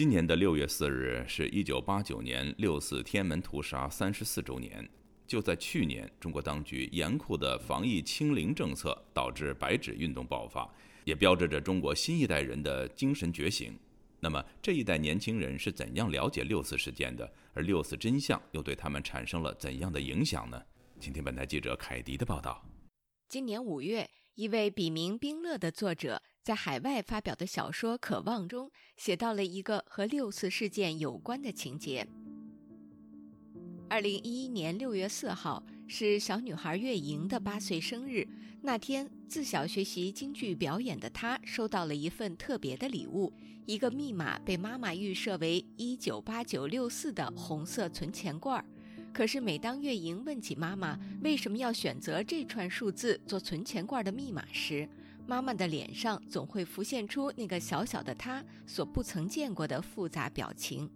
今年的六月四日是一九八九年六四天安门屠杀三十四周年。就在去年，中国当局严酷的防疫清零政策导致白纸运动爆发，也标志着中国新一代人的精神觉醒。那么，这一代年轻人是怎样了解六四事件的？而六四真相又对他们产生了怎样的影响呢？请听本台记者凯迪的报道。今年五月，一位笔名冰乐的作者。在海外发表的小说《渴望》中，写到了一个和六四事件有关的情节。二零一一年六月四号是小女孩月莹的八岁生日。那天，自小学习京剧表演的她收到了一份特别的礼物——一个密码被妈妈预设为一九八九六四的红色存钱罐。可是，每当月莹问起妈妈为什么要选择这串数字做存钱罐的密码时，妈妈的脸上总会浮现出那个小小的她所不曾见过的复杂表情。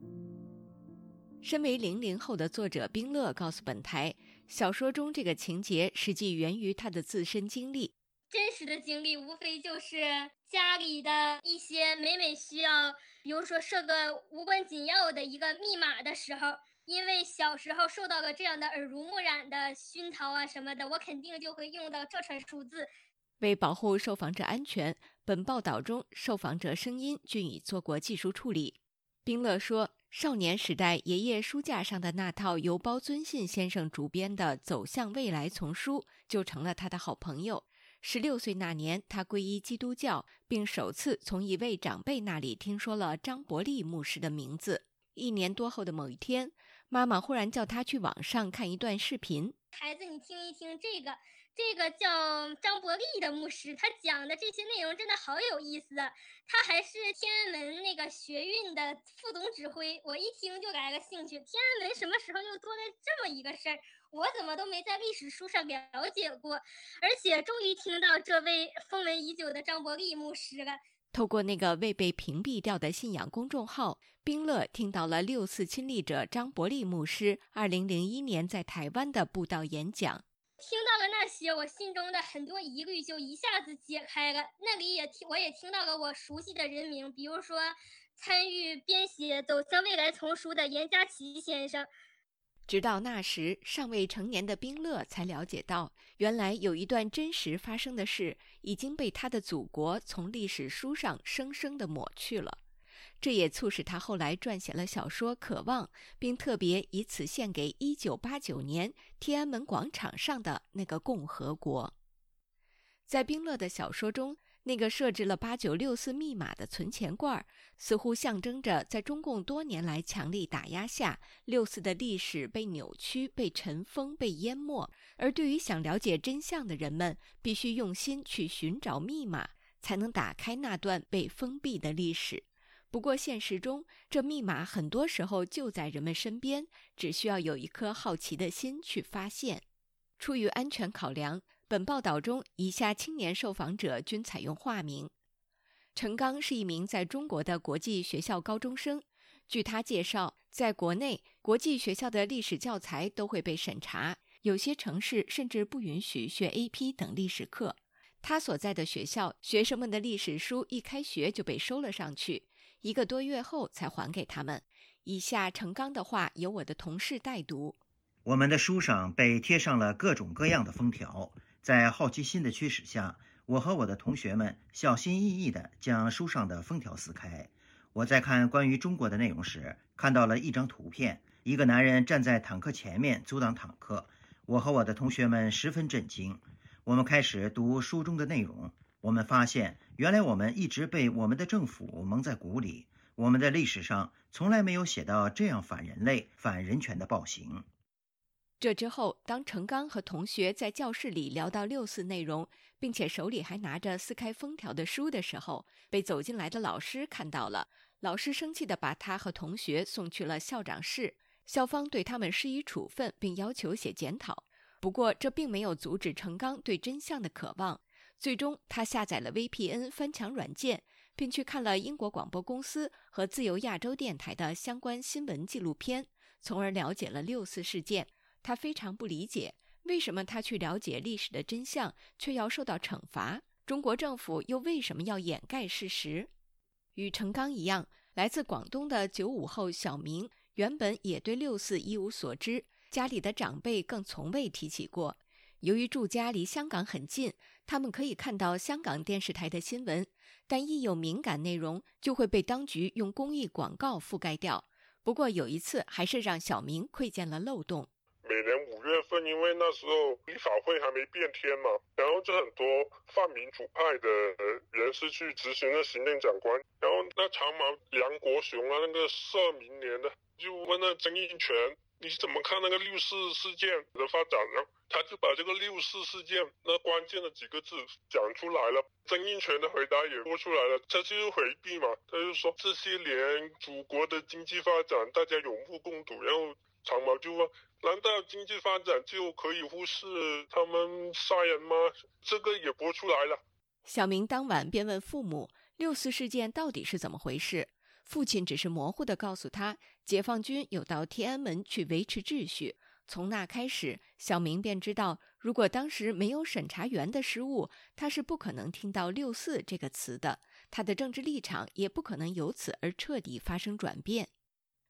身为零零后的作者冰乐告诉本台，小说中这个情节实际源于他的自身经历。真实的经历无非就是家里的一些每每需要，比如说设个无关紧要的一个密码的时候，因为小时候受到了这样的耳濡目染的熏陶啊什么的，我肯定就会用到这串数字。为保护受访者安全，本报道中受访者声音均已做过技术处理。冰乐说：“少年时代，爷爷书架上的那套由包尊信先生主编的《走向未来》丛书，就成了他的好朋友。十六岁那年，他皈依基督教，并首次从一位长辈那里听说了张伯利牧师的名字。一年多后的某一天，妈妈忽然叫他去网上看一段视频：‘孩子，你听一听这个。’”这个叫张伯利的牧师，他讲的这些内容真的好有意思。他还是天安门那个学运的副总指挥，我一听就来了兴趣。天安门什么时候又多了这么一个事儿？我怎么都没在历史书上了解过？而且终于听到这位风闻已久的张伯利牧师了。透过那个未被屏蔽掉的信仰公众号，冰乐听到了六四亲历者张伯利牧师二零零一年在台湾的布道演讲。听到了那些，我心中的很多疑虑就一下子解开了。那里也听，我也听到了我熟悉的人名，比如说参与编写《走向未来》丛书的严家琪先生。直到那时，尚未成年的冰乐才了解到，原来有一段真实发生的事已经被他的祖国从历史书上生生的抹去了。这也促使他后来撰写了小说《渴望》，并特别以此献给1989年天安门广场上的那个共和国。在冰乐的小说中，那个设置了8964密码的存钱罐，似乎象征着在中共多年来强力打压下，六四的历史被扭曲、被尘封、被淹没。而对于想了解真相的人们，必须用心去寻找密码，才能打开那段被封闭的历史。不过，现实中这密码很多时候就在人们身边，只需要有一颗好奇的心去发现。出于安全考量，本报道中以下青年受访者均采用化名。陈刚是一名在中国的国际学校高中生。据他介绍，在国内，国际学校的历史教材都会被审查，有些城市甚至不允许学 AP 等历史课。他所在的学校，学生们的历史书一开学就被收了上去。一个多月后才还给他们。以下程刚的话由我的同事代读：我们的书上被贴上了各种各样的封条，在好奇心的驱使下，我和我的同学们小心翼翼地将书上的封条撕开。我在看关于中国的内容时，看到了一张图片：一个男人站在坦克前面阻挡坦克。我和我的同学们十分震惊。我们开始读书中的内容。我们发现，原来我们一直被我们的政府蒙在鼓里。我们的历史上从来没有写到这样反人类、反人权的暴行。这之后，当程刚和同学在教室里聊到六四内容，并且手里还拿着撕开封条的书的时候，被走进来的老师看到了。老师生气地把他和同学送去了校长室，校方对他们施以处分，并要求写检讨。不过，这并没有阻止程刚对真相的渴望。最终，他下载了 VPN 翻墙软件，并去看了英国广播公司和自由亚洲电台的相关新闻纪录片，从而了解了六四事件。他非常不理解，为什么他去了解历史的真相却要受到惩罚？中国政府又为什么要掩盖事实？与程刚一样，来自广东的九五后小明原本也对六四一无所知，家里的长辈更从未提起过。由于住家离香港很近，他们可以看到香港电视台的新闻，但一有敏感内容就会被当局用公益广告覆盖掉。不过有一次，还是让小明窥见了漏洞。每年五月份，因为那时候立法会还没变天嘛，然后就很多泛民主派的人士去执行了行政长官，然后那长毛梁国雄啊，那个社民联的就问那曾荫权，你怎么看那个六四事件的发展？然后他就把这个六四事件那关键的几个字讲出来了，曾荫权的回答也说出来了，他就是回避嘛，他就说这些年祖国的经济发展大家有目共睹，然后长毛就问。难道经济发展就可以忽视他们杀人吗？这个也播出来了。小明当晚便问父母：“六四事件到底是怎么回事？”父亲只是模糊地告诉他：“解放军有到天安门去维持秩序。”从那开始，小明便知道，如果当时没有审查员的失误，他是不可能听到“六四”这个词的，他的政治立场也不可能由此而彻底发生转变。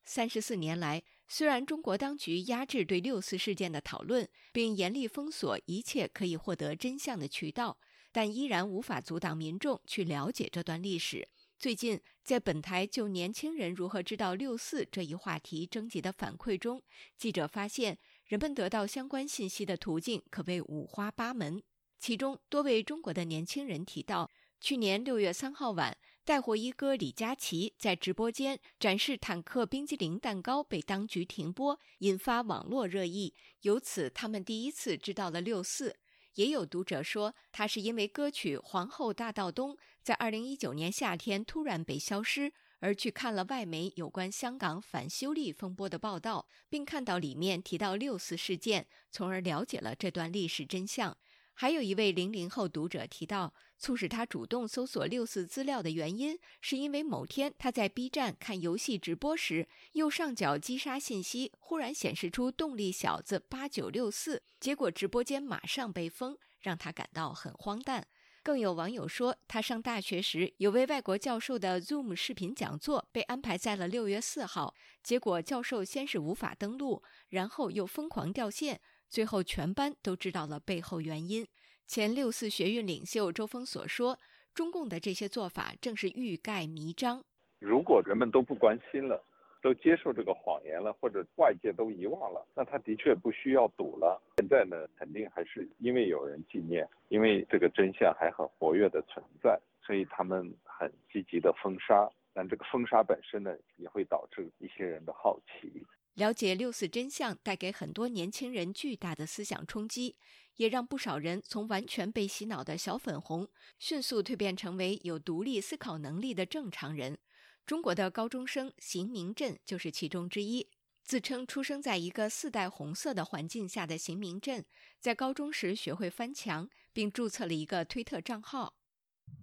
三十四年来。虽然中国当局压制对六四事件的讨论，并严厉封锁一切可以获得真相的渠道，但依然无法阻挡民众去了解这段历史。最近，在本台就年轻人如何知道六四这一话题征集的反馈中，记者发现，人们得到相关信息的途径可谓五花八门。其中，多位中国的年轻人提到，去年六月三号晚。带货一哥李佳琦在直播间展示坦克冰激凌蛋糕被当局停播，引发网络热议。由此，他们第一次知道了六四。也有读者说，他是因为歌曲《皇后大道东》在二零一九年夏天突然被消失，而去看了外媒有关香港反修例风波的报道，并看到里面提到六四事件，从而了解了这段历史真相。还有一位零零后读者提到。促使他主动搜索六四资料的原因，是因为某天他在 B 站看游戏直播时，右上角击杀信息忽然显示出“动力小子八九六四”，结果直播间马上被封，让他感到很荒诞。更有网友说，他上大学时有位外国教授的 Zoom 视频讲座被安排在了六月四号，结果教授先是无法登录，然后又疯狂掉线，最后全班都知道了背后原因。前六四学运领袖周峰所说：“中共的这些做法正是欲盖弥彰。如果人们都不关心了，都接受这个谎言了，或者外界都遗忘了，那他的确不需要赌了。现在呢，肯定还是因为有人纪念，因为这个真相还很活跃的存在，所以他们很积极的封杀。但这个封杀本身呢，也会导致一些人的好奇。了解六四真相，带给很多年轻人巨大的思想冲击。”也让不少人从完全被洗脑的小粉红，迅速蜕变成为有独立思考能力的正常人。中国的高中生邢明镇就是其中之一。自称出生在一个四代红色的环境下的邢明镇，在高中时学会翻墙，并注册了一个推特账号。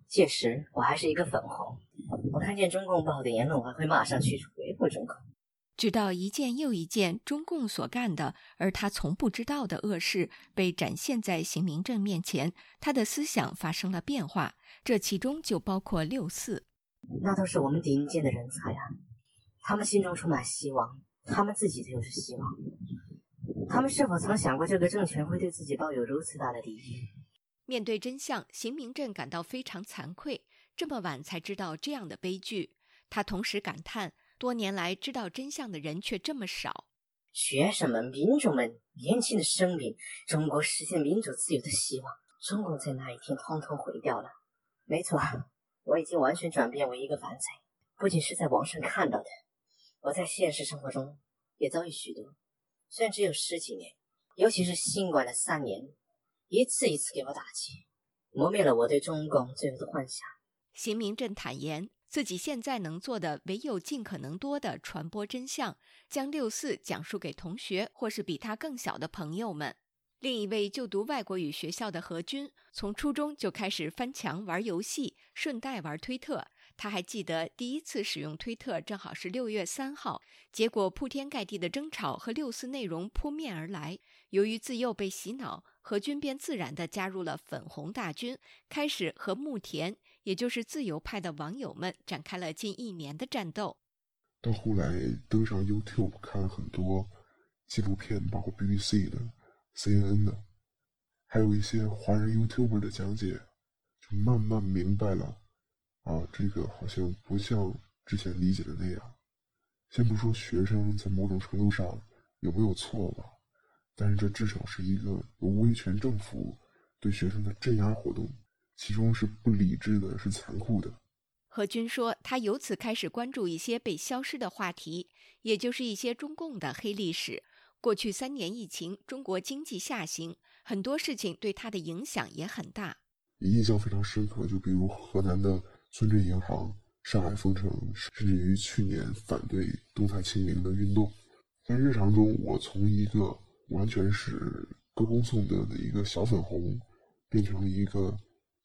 届时我还是一个粉红，我看见中共报的言论，我还会马上去回复中共。直到一件又一件中共所干的，而他从不知道的恶事被展现在邢明正面前，他的思想发生了变化。这其中就包括六四。那都是我们顶尖的人才啊！他们心中充满希望，他们自己就是希望。他们是否曾想过，这个政权会对自己抱有如此大的敌意？面对真相，邢明正感到非常惭愧。这么晚才知道这样的悲剧，他同时感叹。多年来，知道真相的人却这么少。学生们、民众们、年轻的生命，中国实现民主自由的希望，中共在那一天通通毁掉了。没错，我已经完全转变为一个反贼。不仅是在网上看到的，我在现实生活中也遭遇许多。虽然只有十几年，尤其是新冠的三年，一次一次给我打击，磨灭了我对中共自由的幻想。邢明正坦言。自己现在能做的，唯有尽可能多的传播真相，将六四讲述给同学或是比他更小的朋友们。另一位就读外国语学校的何军，从初中就开始翻墙玩游戏，顺带玩推特。他还记得第一次使用推特正好是六月三号，结果铺天盖地的争吵和六四内容扑面而来。由于自幼被洗脑，何军便自然地加入了粉红大军，开始和慕田。也就是自由派的网友们展开了近一年的战斗。到后来登上 YouTube 看了很多纪录片，包括 BBC 的、CNN 的，还有一些华人 YouTuber 的讲解，就慢慢明白了，啊，这个好像不像之前理解的那样。先不说学生在某种程度上有没有错吧，但是这至少是一个由威权政府对学生的镇压活动，其中是不理智的，是残酷的。何军说，他由此开始关注一些被消失的话题，也就是一些中共的黑历史。过去三年疫情，中国经济下行，很多事情对他的影响也很大。印象非常深刻，就比如河南的村镇银行、上海封城，甚至于去年反对动态清零的运动。在日常中，我从一个完全是歌功颂德的一个小粉红，变成了一个。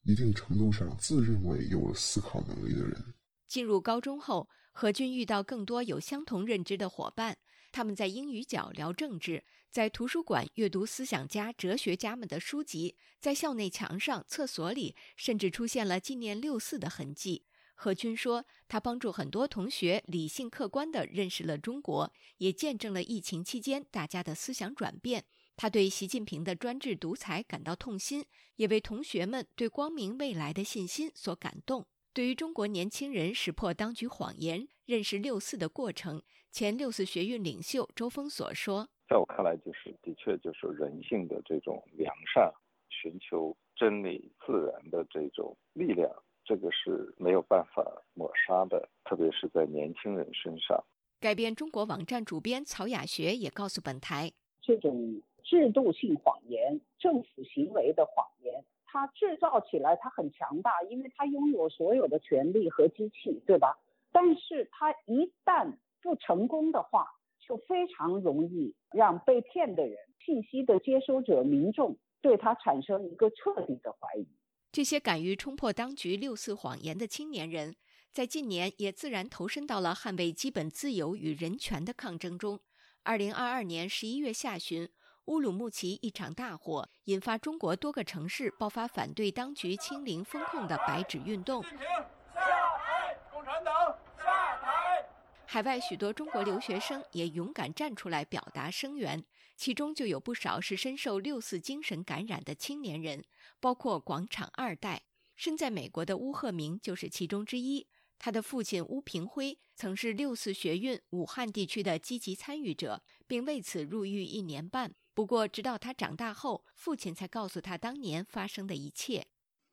一定程度上自认为有了思考能力的人，进入高中后，何军遇到更多有相同认知的伙伴。他们在英语角聊政治，在图书馆阅读思想家、哲学家们的书籍，在校内墙上、厕所里，甚至出现了纪念六四的痕迹。何军说，他帮助很多同学理性客观地认识了中国，也见证了疫情期间大家的思想转变。他对习近平的专制独裁感到痛心，也为同学们对光明未来的信心所感动。对于中国年轻人识破当局谎言、认识六四的过程，前六四学运领袖周峰所说：“在我看来，就是的确就是人性的这种良善，寻求真理、自然的这种力量，这个是没有办法抹杀的，特别是在年轻人身上。”改变中国网站主编曹雅学也告诉本台：“这种。”制度性谎言、政府行为的谎言，它制造起来它很强大，因为它拥有所有的权利和机器，对吧？但是它一旦不成功的话，就非常容易让被骗的人、信息的接收者、民众对它产生一个彻底的怀疑。这些敢于冲破当局六四谎言的青年人，在近年也自然投身到了捍卫基本自由与人权的抗争中。二零二二年十一月下旬。乌鲁木齐一场大火引发中国多个城市爆发反对当局清零风控的白纸运动。下台！共产党下台！海外许多中国留学生也勇敢站出来表达声援，其中就有不少是深受六四精神感染的青年人，包括广场二代。身在美国的乌鹤鸣就是其中之一。他的父亲乌平辉曾是六四学运武汉地区的积极参与者，并为此入狱一年半。不过，直到他长大后，父亲才告诉他当年发生的一切。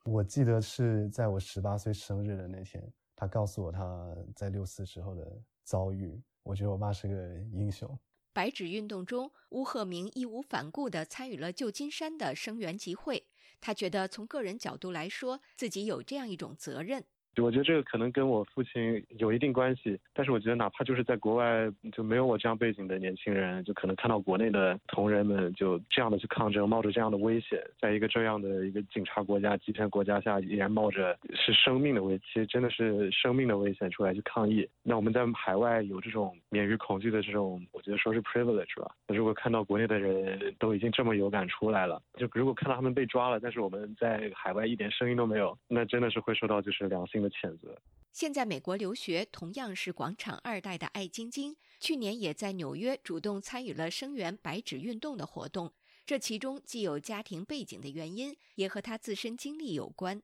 我记得是在我十八岁生日的那天，他告诉我他在六四时候的遭遇。我觉得我爸是个英雄。白纸运动中，乌鹤明义无反顾地参与了旧金山的声援集会。他觉得，从个人角度来说，自己有这样一种责任。我觉得这个可能跟我父亲有一定关系，但是我觉得哪怕就是在国外就没有我这样背景的年轻人，就可能看到国内的同仁们就这样的去抗争，冒着这样的危险，在一个这样的一个警察国家、集权国家下，依然冒着是生命的危，其实真的是生命的危险出来去抗议。那我们在海外有这种免于恐惧的这种，我觉得说是 privilege 吧。如果看到国内的人都已经这么有感出来了，就如果看到他们被抓了，但是我们在海外一点声音都没有，那真的是会受到就是良心。的谴责。现在美国留学同样是广场二代的艾晶晶，去年也在纽约主动参与了声援白纸运动的活动。这其中既有家庭背景的原因，也和他自身经历有关。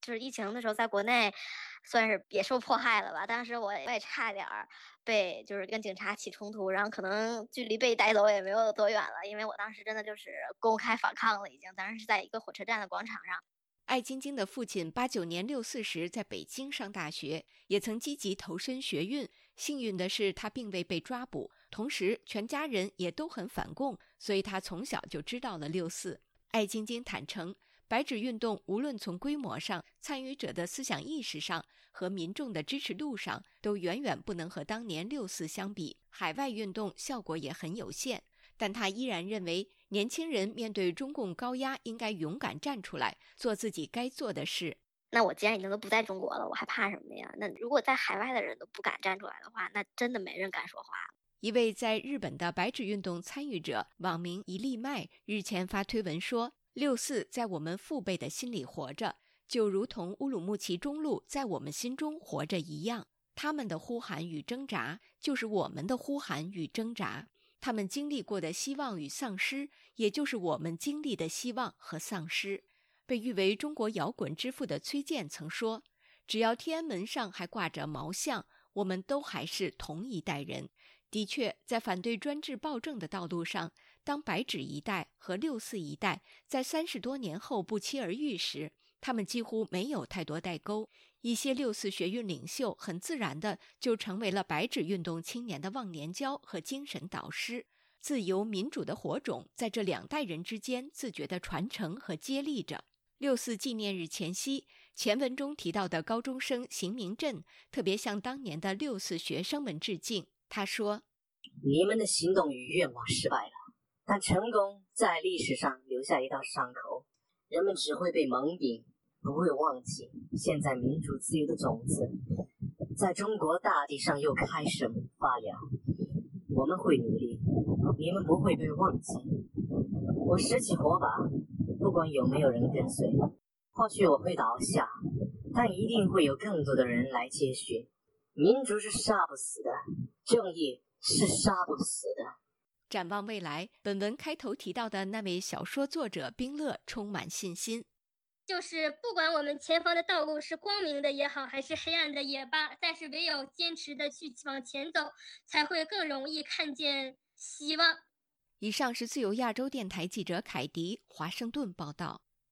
就是疫情的时候，在国内算是也受迫害了吧。当时我也差点儿被就是跟警察起冲突，然后可能距离被带走也没有多远了，因为我当时真的就是公开反抗了，已经。当时是在一个火车站的广场上。艾晶晶的父亲八九年六四时在北京上大学，也曾积极投身学运。幸运的是，他并未被抓捕，同时全家人也都很反共，所以他从小就知道了六四。艾晶晶坦诚，白纸运动无论从规模上、参与者的思想意识上和民众的支持度上，都远远不能和当年六四相比。海外运动效果也很有限。但他依然认为，年轻人面对中共高压，应该勇敢站出来，做自己该做的事。那我既然已经都不在中国了，我还怕什么呀？那如果在海外的人都不敢站出来的话，那真的没人敢说话。一位在日本的白纸运动参与者，网名一粒麦，日前发推文说：“六四在我们父辈的心里活着，就如同乌鲁木齐中路在我们心中活着一样。他们的呼喊与挣扎，就是我们的呼喊与挣扎。他们经历过的希望与丧失，也就是我们经历的希望和丧失。被誉为中国摇滚之父的崔健曾说：“只要天安门上还挂着毛像，我们都还是同一代人。”的确，在反对专制暴政的道路上，当白纸一代和六四一代在三十多年后不期而遇时，他们几乎没有太多代沟。一些六四学运领袖很自然的就成为了白纸运动青年的忘年交和精神导师。自由民主的火种在这两代人之间自觉地传承和接力着。六四纪念日前夕，前文中提到的高中生邢明振特别向当年的六四学生们致敬。他说：“你们的行动与愿望失败了，但成功在历史上留下一道伤口，人们只会被蒙蔽，不会忘记。现在民主自由的种子在中国大地上又开始发芽。我们会努力，你们不会被忘记。我拾起火把，不管有没有人跟随，或许我会倒下，但一定会有更多的人来接续。民主是杀不死的。”正义是杀不死的。展望未来，本文开头提到的那位小说作者冰乐充满信心，就是不管我们前方的道路是光明的也好，还是黑暗的也罢，但是唯有坚持的去往前走，才会更容易看见希望。以上是自由亚洲电台记者凯迪华盛顿报道。